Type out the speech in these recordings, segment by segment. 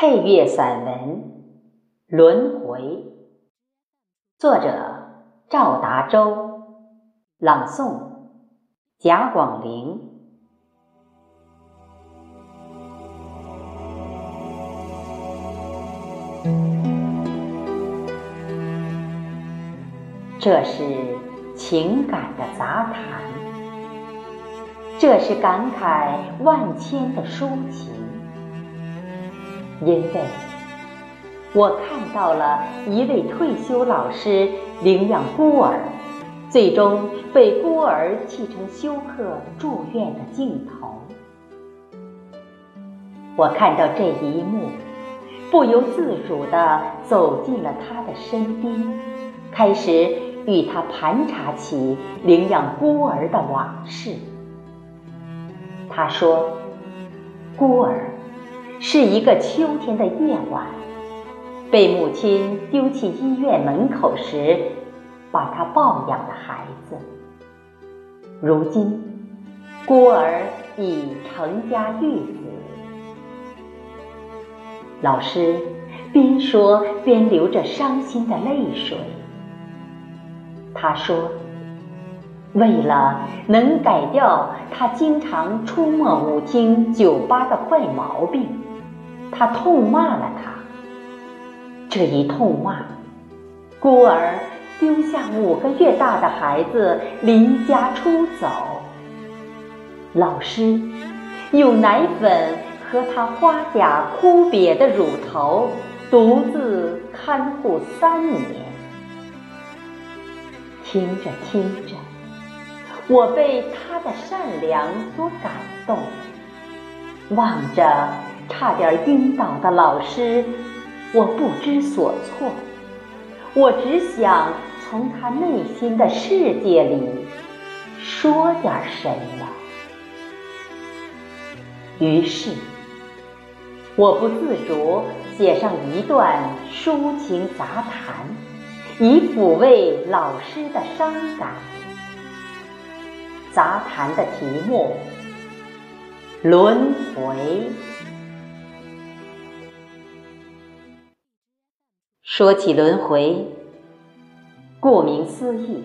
配乐散文《轮回》，作者赵达洲，朗诵贾广陵。这是情感的杂谈，这是感慨万千的抒情。因为我看到了一位退休老师领养孤儿，最终被孤儿弃成休克住院的镜头。我看到这一幕，不由自主地走进了他的身边，开始与他盘查起领养孤儿的往事。他说：“孤儿。”是一个秋天的夜晚，被母亲丢弃医院门口时，把他抱养的孩子。如今，孤儿已成家育子。老师边说边流着伤心的泪水。他说：“为了能改掉他经常出没舞厅、酒吧的坏毛病。”他痛骂了他，这一痛骂，孤儿丢下五个月大的孩子离家出走，老师用奶粉和他花甲枯瘪的乳头独自看护三年。听着听着，我被他的善良所感动，望着。差点晕倒的老师，我不知所措。我只想从他内心的世界里说点什么。于是，我不自主写上一段抒情杂谈，以抚慰老师的伤感。杂谈的题目：轮回。说起轮回，顾名思义，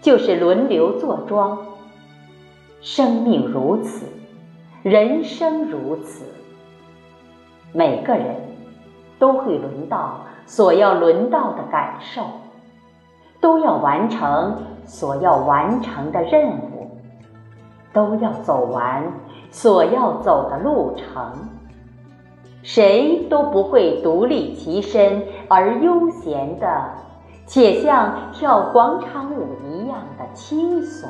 就是轮流坐庄。生命如此，人生如此，每个人都会轮到所要轮到的感受，都要完成所要完成的任务，都要走完所要走的路程。谁都不会独立其身而悠闲的，且像跳广场舞一样的轻松。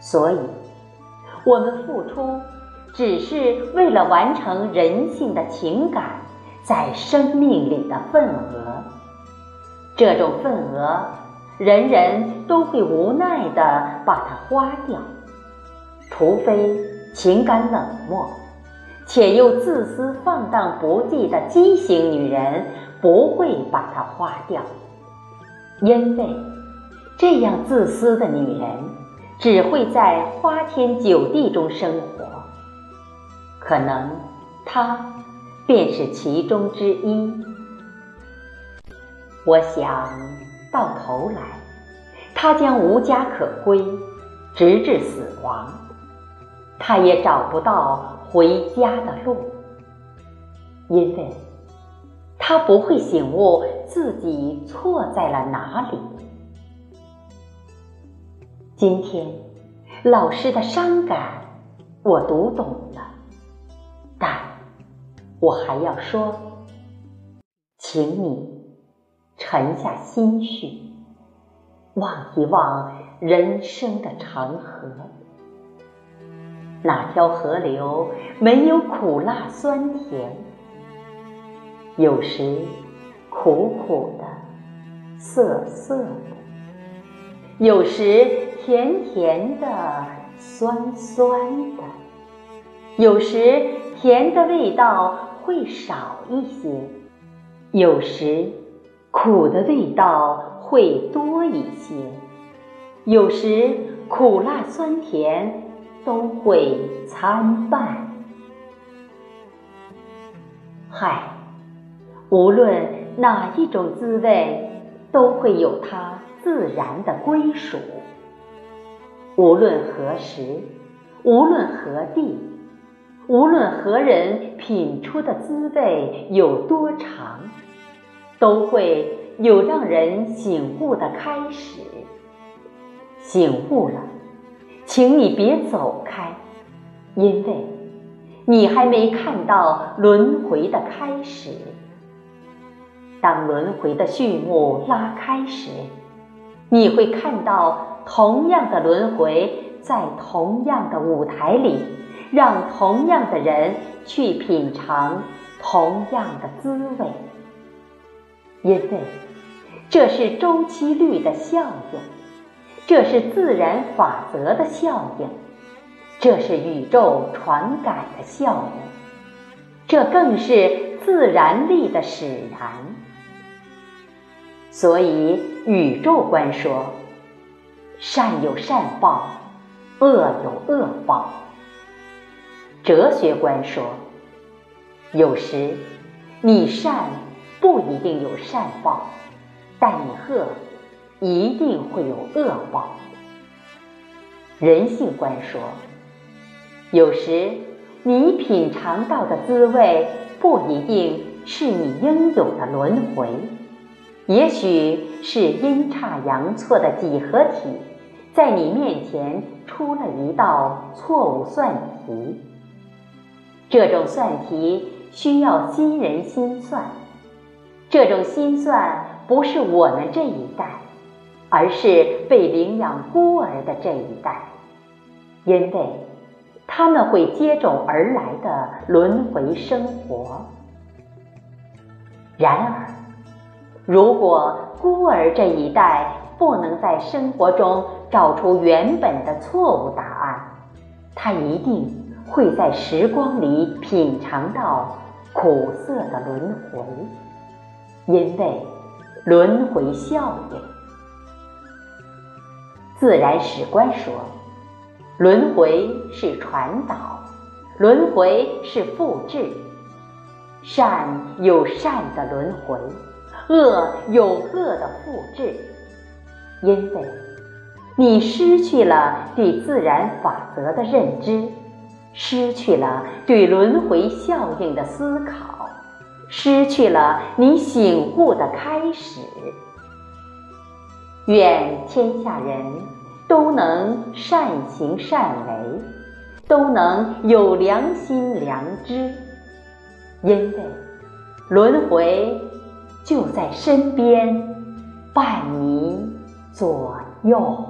所以，我们付出只是为了完成人性的情感在生命里的份额。这种份额，人人都会无奈的把它花掉，除非情感冷漠。且又自私放荡不羁的畸形女人不会把它花掉，因为这样自私的女人只会在花天酒地中生活。可能她便是其中之一。我想到头来，她将无家可归，直至死亡，她也找不到。回家的路，因为他不会醒悟自己错在了哪里。今天老师的伤感，我读懂了，但我还要说，请你沉下心绪，望一望人生的长河。哪条河流没有苦辣酸甜？有时苦苦的、涩涩的；有时甜甜的、酸酸的；有时甜的味道会少一些，有时苦的味道会多一些，有时苦辣酸甜。都会参半。嗨，无论哪一种滋味，都会有它自然的归属。无论何时，无论何地，无论何人品出的滋味有多长，都会有让人醒悟的开始。醒悟了，请你别走开，因为你还没看到轮回的开始。当轮回的序幕拉开时，你会看到同样的轮回在同样的舞台里，让同样的人去品尝同样的滋味，因为这是周期律的效应，这是自然法则的效应，这是宇宙传感的效应，这更是自然力的使然。所以，宇宙观说，善有善报，恶有恶报。哲学观说，有时你善不一定有善报，但你恶一定会有恶报。人性观说，有时你品尝到的滋味不一定是你应有的轮回。也许是阴差阳错的几何体，在你面前出了一道错误算题。这种算题需要新人心算，这种心算不是我们这一代，而是被领养孤儿的这一代，因为他们会接踵而来的轮回生活。然而。如果孤儿这一代不能在生活中找出原本的错误答案，他一定会在时光里品尝到苦涩的轮回，因为轮回效应。自然史观说，轮回是传导，轮回是复制，善有善的轮回。恶有恶的复制，因为你失去了对自然法则的认知，失去了对轮回效应的思考，失去了你醒悟的开始。愿天下人都能善行善为，都能有良心良知，因为轮回。就在身边，伴你左右。